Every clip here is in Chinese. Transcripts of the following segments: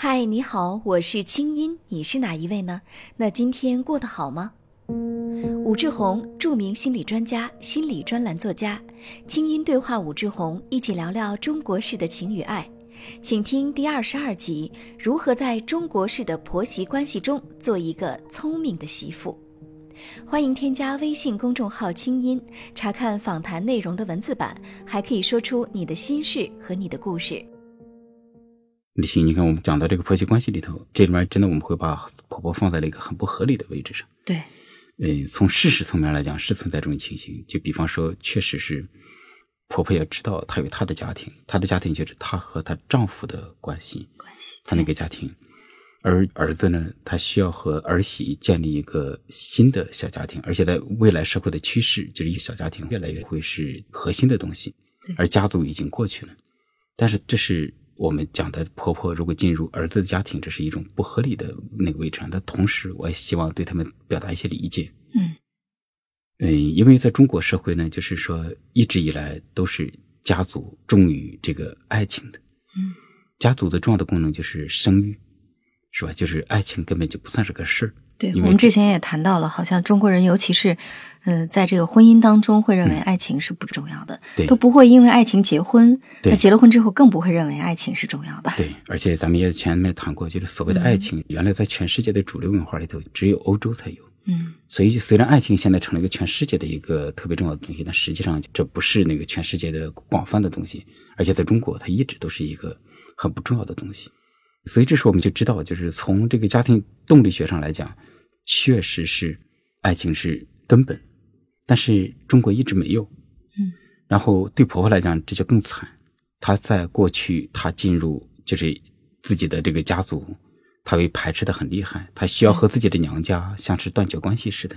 嗨，你好，我是清音，你是哪一位呢？那今天过得好吗？武志红，著名心理专家、心理专栏作家，清音对话武志红，一起聊聊中国式的情与爱，请听第二十二集：如何在中国式的婆媳关系中做一个聪明的媳妇。欢迎添加微信公众号“清音”，查看访谈内容的文字版，还可以说出你的心事和你的故事。李欣，你看我们讲到这个婆媳关系里头，这里面真的我们会把婆婆放在了一个很不合理的位置上。对，嗯，从事实层面来讲是存在这种情形。就比方说，确实是婆婆要知道她有她的家庭，她的家庭就是她和她丈夫的关系，关系，她那个家庭。而儿子呢，他需要和儿媳建立一个新的小家庭，而且在未来社会的趋势，就是一个小家庭越来越会是核心的东西，而家族已经过去了。但是这是。我们讲的婆婆如果进入儿子的家庭，这是一种不合理的那个位置。但同时，我也希望对他们表达一些理解。嗯，嗯，因为在中国社会呢，就是说一直以来都是家族重于这个爱情的。嗯，家族的重要的功能就是生育，是吧？就是爱情根本就不算是个事儿。对我们之前也谈到了，好像中国人尤其是，呃，在这个婚姻当中会认为爱情是不重要的，对，都不会因为爱情结婚。那结了婚之后更不会认为爱情是重要的。对，而且咱们也前面谈过，就是所谓的爱情，原来在全世界的主流文化里头只有欧洲才有。嗯，所以虽然爱情现在成了一个全世界的一个特别重要的东西，但实际上这不是那个全世界的广泛的东西，而且在中国它一直都是一个很不重要的东西。所以这时候我们就知道，就是从这个家庭动力学上来讲。确实是，爱情是根本，但是中国一直没有。嗯，然后对婆婆来讲，这就更惨。她在过去，她进入就是自己的这个家族，她被排斥的很厉害。她需要和自己的娘家像是断绝关系似的，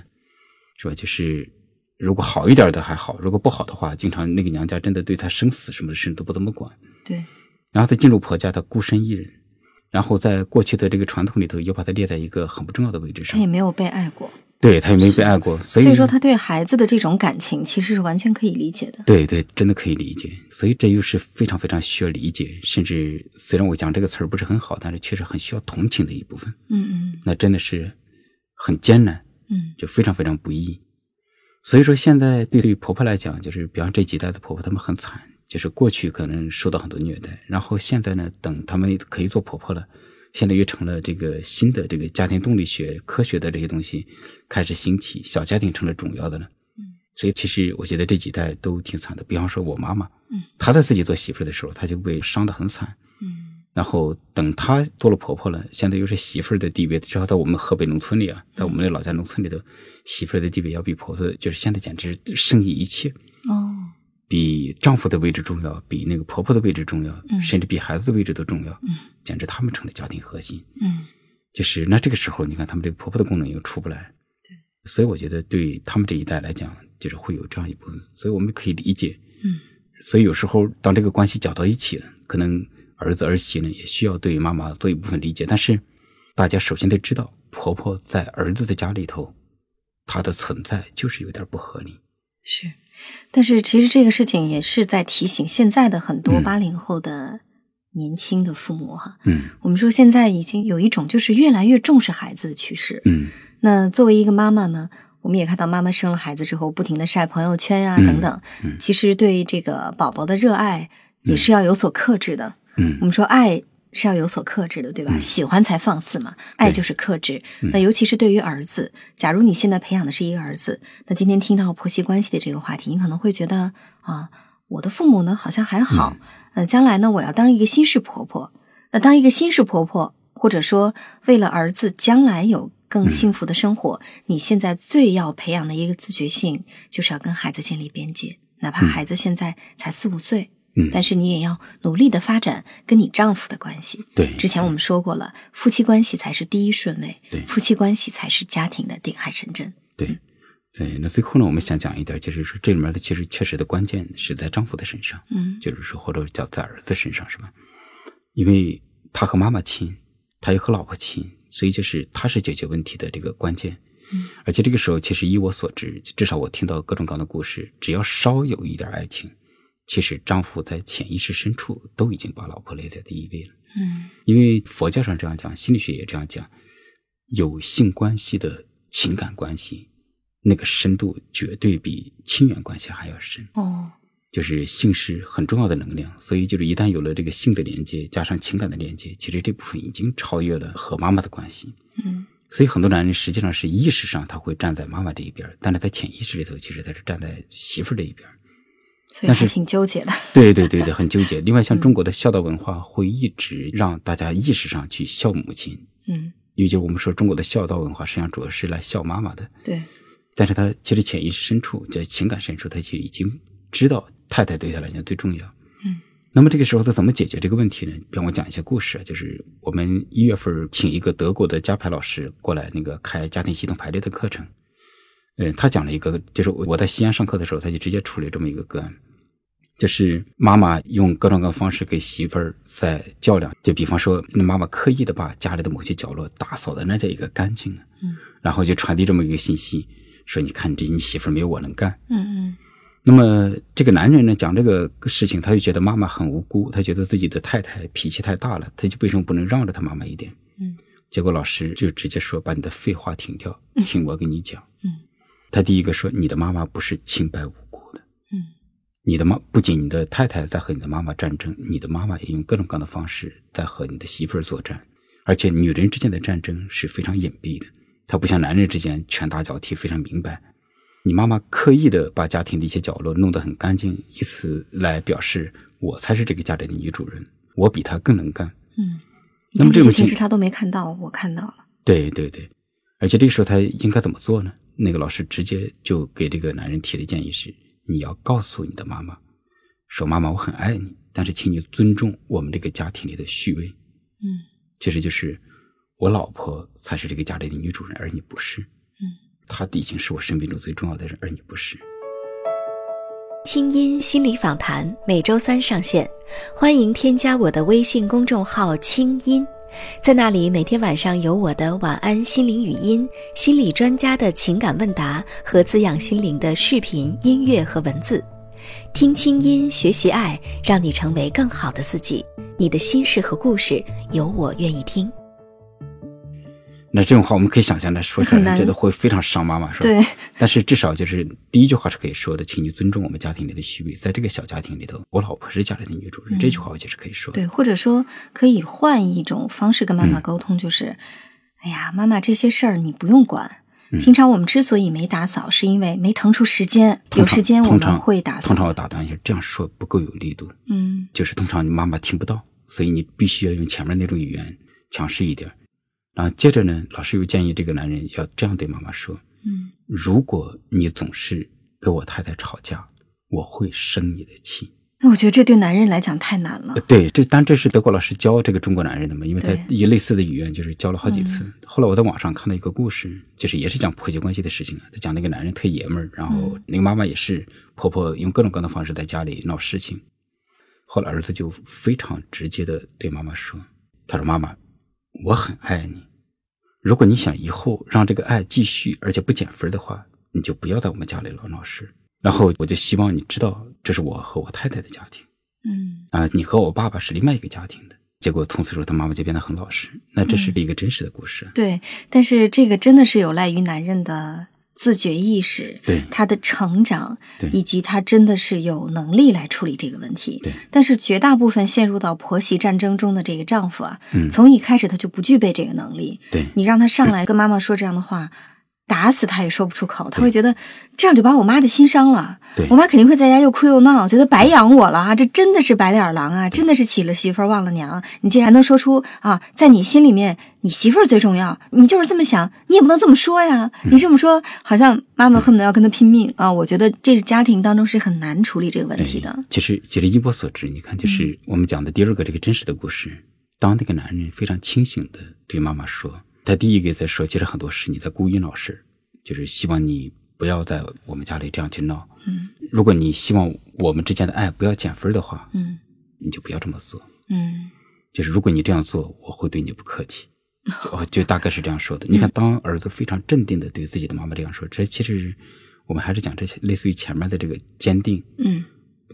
是吧？就是如果好一点的还好，如果不好的话，经常那个娘家真的对她生死什么的事都不怎么管。对。然后她进入婆家，她孤身一人。然后在过去的这个传统里头，又把它列在一个很不重要的位置上。他也没有被爱过，对他也没有被爱过，所以说他对孩子的这种感情其实是完全可以理解的。对对，真的可以理解。所以这又是非常非常需要理解，甚至虽然我讲这个词儿不是很好，但是确实很需要同情的一部分。嗯嗯，那真的是很艰难，嗯，就非常非常不易。所以说现在对对婆婆来讲，就是比方这几代的婆婆，她们很惨，就是过去可能受到很多虐待，然后现在呢，等她们可以做婆婆了。现在又成了这个新的这个家庭动力学科学的这些东西开始兴起，小家庭成了主要的了。嗯，所以其实我觉得这几代都挺惨的。比方说我妈妈，嗯，她在自己做媳妇的时候，她就被伤得很惨。嗯，然后等她做了婆婆了，现在又是媳妇的地位，至少在我们河北农村里啊，在我们的老家农村里头，媳妇的地位要比婆婆就是现在简直胜于一切。哦。比丈夫的位置重要，比那个婆婆的位置重要，甚至比孩子的位置都重要。嗯，简直他们成了家庭核心。嗯，就是那这个时候，你看他们这个婆婆的功能又出不来。对，所以我觉得对他们这一代来讲，就是会有这样一部分，所以我们可以理解。嗯，所以有时候当这个关系搅到一起了，可能儿子儿媳呢也需要对妈妈做一部分理解。但是大家首先得知道，婆婆在儿子的家里头，她的存在就是有点不合理。是。但是其实这个事情也是在提醒现在的很多八零后的年轻的父母哈，嗯，我们说现在已经有一种就是越来越重视孩子的趋势，嗯，那作为一个妈妈呢，我们也看到妈妈生了孩子之后不停的晒朋友圈呀等等，嗯，其实对这个宝宝的热爱也是要有所克制的，嗯，我们说爱。是要有所克制的，对吧？喜欢才放肆嘛，爱就是克制。那尤其是对于儿子，假如你现在培养的是一个儿子，那今天听到婆媳关系的这个话题，你可能会觉得啊，我的父母呢好像还好，呃，将来呢我要当一个新式婆婆。那当一个新式婆婆，或者说为了儿子将来有更幸福的生活，你现在最要培养的一个自觉性，就是要跟孩子建立边界，哪怕孩子现在才四五岁。嗯，但是你也要努力的发展跟你丈夫的关系。对，之前我们说过了，夫妻关系才是第一顺位。对，夫妻关系才是家庭的定海神针。对，呃，那最后呢，我们想讲一点，就是说这里面的其实确实的关键是在丈夫的身上。嗯，就是说或者叫在儿子身上，是吧？因为他和妈妈亲，他又和老婆亲，所以就是他是解决问题的这个关键。嗯，而且这个时候，其实依我所知，至少我听到各种各样的故事，只要稍有一点爱情。其实丈夫在潜意识深处都已经把老婆列在第一位了。嗯因为佛教上这样讲，心理学也这样讲，有性关系的情感关系，那个深度绝对比亲缘关系还要深。哦就是性是很重要的能量，所以就是一旦有了这个性的连接，加上情感的连接，其实这部分已经超越了和妈妈的关系。嗯所以很多男人实际上是意识上他会站在妈妈这一边，但是在潜意识里头，其实他是站在媳妇儿这一边。但是所以挺纠结的。对对对对，很纠结。另外，像中国的孝道文化会一直让大家意识上去孝母亲，嗯，因为就我们说中国的孝道文化实际上主要是来孝妈妈的，对，但是他其实潜意识深处，在情感深处，他其实已经知道太太对他来讲最重要。嗯，那么这个时候他怎么解决这个问题呢？让我讲一些故事啊，就是我们一月份请一个德国的家排老师过来，那个开家庭系统排列的课程。嗯，他讲了一个，就是我在西安上课的时候，他就直接处理这么一个个案，就是妈妈用各种各样的方式给媳妇儿在较量，就比方说，那妈妈刻意的把家里的某些角落打扫的那叫一个干净啊，嗯，然后就传递这么一个信息，说你看这你媳妇儿没有我能干。嗯嗯那么这个男人呢，讲这个事情，他就觉得妈妈很无辜，他觉得自己的太太脾气太大了，他就为什么不能让着他妈妈一点？嗯，结果老师就直接说：“把你的废话停掉，听我给你讲。”嗯，他第一个说：“你的妈妈不是清白无辜的。”嗯，你的妈不仅你的太太在和你的妈妈战争，你的妈妈也用各种各样的方式在和你的媳妇儿作战，而且女人之间的战争是非常隐蔽的，她不像男人之间拳打脚踢非常明白。你妈妈刻意的把家庭的一些角落弄得很干净，以此来表示我才是这个家里的女主人，我比她更能干。嗯，那么这种平时他都没看到，我看到了。对对对，而且这个时候他应该怎么做呢？那个老师直接就给这个男人提的建议是：你要告诉你的妈妈，说妈妈我很爱你，但是请你尊重我们这个家庭里的序位。嗯其实就是我老婆才是这个家里的女主人，而你不是。嗯，她已经是我生命中最重要的人，而你不是。清音心理访谈每周三上线，欢迎添加我的微信公众号“清音”，在那里每天晚上有我的晚安心灵语音、心理专家的情感问答和滋养心灵的视频、音乐和文字。听清音，学习爱，让你成为更好的自己。你的心事和故事，有我愿意听。那这种话我们可以想象的说出来，觉得会非常伤妈妈，是吧？对，但是至少就是第一句话是可以说的，请你尊重我们家庭里的序位，在这个小家庭里头，我老婆是家里的女主人，嗯这句话我觉得是可以说的。对，或者说可以换一种方式跟妈妈嗯沟通，就是，哎呀，妈妈这些事儿你不用管。嗯平常我们之所以没打扫，是因为没腾出时间。有时间我们会打扫。通常我打断一下，这样说不够有力度，嗯就是通常你妈妈听不到，所以你必须要用前面那种语言强势一点。然后接着呢，老师又建议这个男人要这样对妈妈说：嗯如果你总是跟我太太吵架，我会生你的气。那我觉得这对男人来讲太难了呃。对，这当然这是德国老师教这个中国男人的嘛，因为他对一类似的语言就是教了好几次。嗯后来我在网上看到一个故事，就是也是讲婆媳关系的事情啊，他讲那个男人特爷们儿，然后嗯那个妈妈也是婆婆用各种各样的方式在家里闹事情。后来儿子就非常直接的对妈妈说：“他说妈妈，我很爱你，如果你想以后让这个爱继续而且不减分的话，你就不要在我们家里老闹事。然后我就希望你知道，这是我和我太太的家庭。”嗯啊，你和我爸爸是另外一个家庭的。结果从此之后，他妈妈就变得很老实。那这嗯是一个真实的故事。对，但是这个真的是有赖于男人的自觉意识，对。他的成长，对。以及他真的是有能力来处理这个问题。对。但是绝大部分陷入到婆媳战争中的这个丈夫啊，嗯。从一开始他就不具备这个能力。对。你让他上来跟妈妈说这样的话，打死他也说不出口，他会觉得这样就把我妈的心伤了。对我妈肯定会在家又哭又闹，觉得白养我了啊！这真的是白脸狼啊！真的是娶了媳妇儿忘了娘。你竟然能说出啊，在你心里面，你媳妇儿最重要，你就是这么想，你也不能这么说呀。嗯你这么说，好像妈妈恨不得要跟他拼命啊！我觉得这是家庭当中是很难处理这个问题的哎。其实，其实依我所知，你看，就是我们讲的第二个这个真实的故事。当那个男人非常清醒的对妈妈说，他第一个在说，其实很多事你在故意闹事，就是希望你不要在我们家里这样去闹。嗯如果你希望我们之间的爱不要减分的话，嗯你就不要这么做。嗯就是如果你这样做，我会对你不客气。就哦，就大概是这样说的。你看，当儿子非常镇定的对自己的妈妈这样说，这其实我们还是讲这些类似于前面的这个坚定，嗯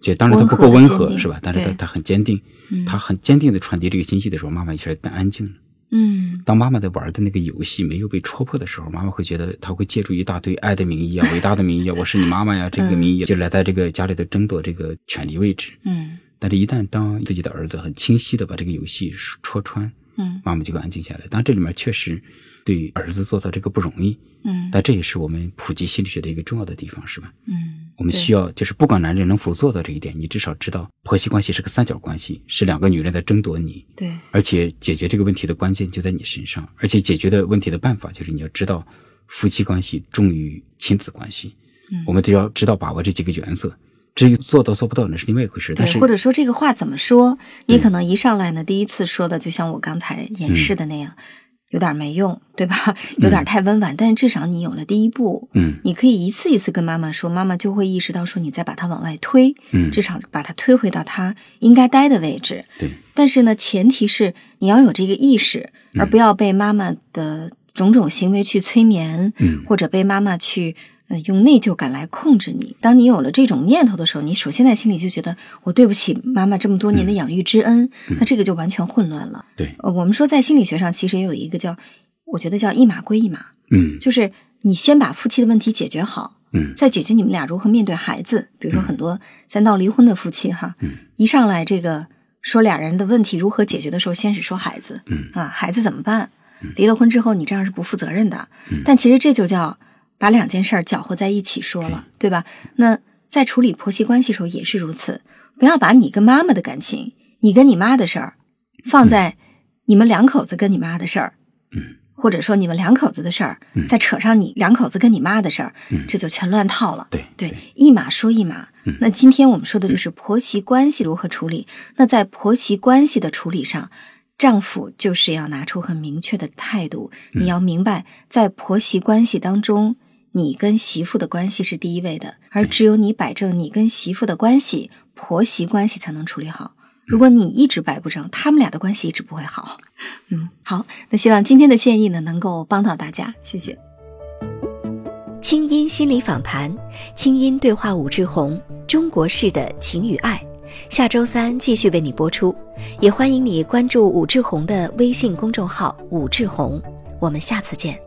就当然他不够温和是吧？但是他他很坚定，他很坚定的传递这个信息的时候，妈妈一下变安静了。嗯。当妈妈在玩的那个游戏没有被戳破的时候，妈妈会觉得她会借助一大堆爱的名义啊、伟大的名义啊，我是你妈妈呀，这个名义就来在这个家里的争夺这个权力位置。嗯。但是，一旦当自己的儿子很清晰的把这个游戏戳穿，嗯妈妈就会安静下来。当然，这里面确实对儿子做到这个不容易，嗯但这也是我们普及心理学的一个重要的地方，是吧？嗯，我们需要就是不管男人能否做到这一点，你至少知道婆媳关系是个三角关系，是两个女人在争夺你，对而且解决这个问题的关键就在你身上，而且解决的问题的办法就是你要知道夫妻关系重于亲子关系。嗯我们只要知道把握这几个原则，至于做到做不到那是另外一回事。但对，是或者说这个话怎么说，你可能一上来呢，第一次说的就像我刚才演示的那样，有点没用，对吧？有点太温婉，但是至少你有了第一步，嗯你可以一次一次跟妈妈说，妈妈就会意识到说你再把它往外推，嗯至少把它推回到它应该待的位置。对但是呢，前提是你要有这个意识，嗯而不要被妈妈的种种行为去催眠，嗯或者被妈妈去。呃，用内疚感来控制你。当你有了这种念头的时候，你首先在心里就觉得我对不起妈妈这么多年的养育之恩，那这个就完全混乱了。对，呃，我们说在心理学上其实也有一个叫，我觉得叫一码归一码，嗯就是你先把夫妻的问题解决好，嗯再解决你们俩如何面对孩子。比如说很多三到离婚的夫妻哈，嗯一上来这个说俩人的问题如何解决的时候，先是说孩子，嗯啊，孩子怎么办？离了婚之后你这样是不负责任的。嗯但其实这就叫把两件事儿搅和在一起说了，对吧？那在处理婆媳关系的时候也是如此，不要把你跟妈妈的感情，你跟你妈的事儿，放在你们两口子跟你妈的事儿，嗯或者说你们两口子的事儿，嗯再扯上你两口子跟你妈的事儿，嗯这就全乱套了。对对，一码说一码。嗯那今天我们说的就是婆媳关系如何处理。那在婆媳关系的处理上，丈夫就是要拿出很明确的态度，嗯你要明白，在婆媳关系当中，你跟媳妇的关系是第一位的，而只有你摆正你跟媳妇的关系，婆媳关系才能处理好。如果你一直摆不正，他们俩的关系一直不会好。嗯，好，那希望今天的建议呢能够帮到大家，谢谢。清音心理访谈，清音对话武志红，中国式的情与爱。下周三继续为你播出，也欢迎你关注武志红的微信公众号“武志红”，我们下次见。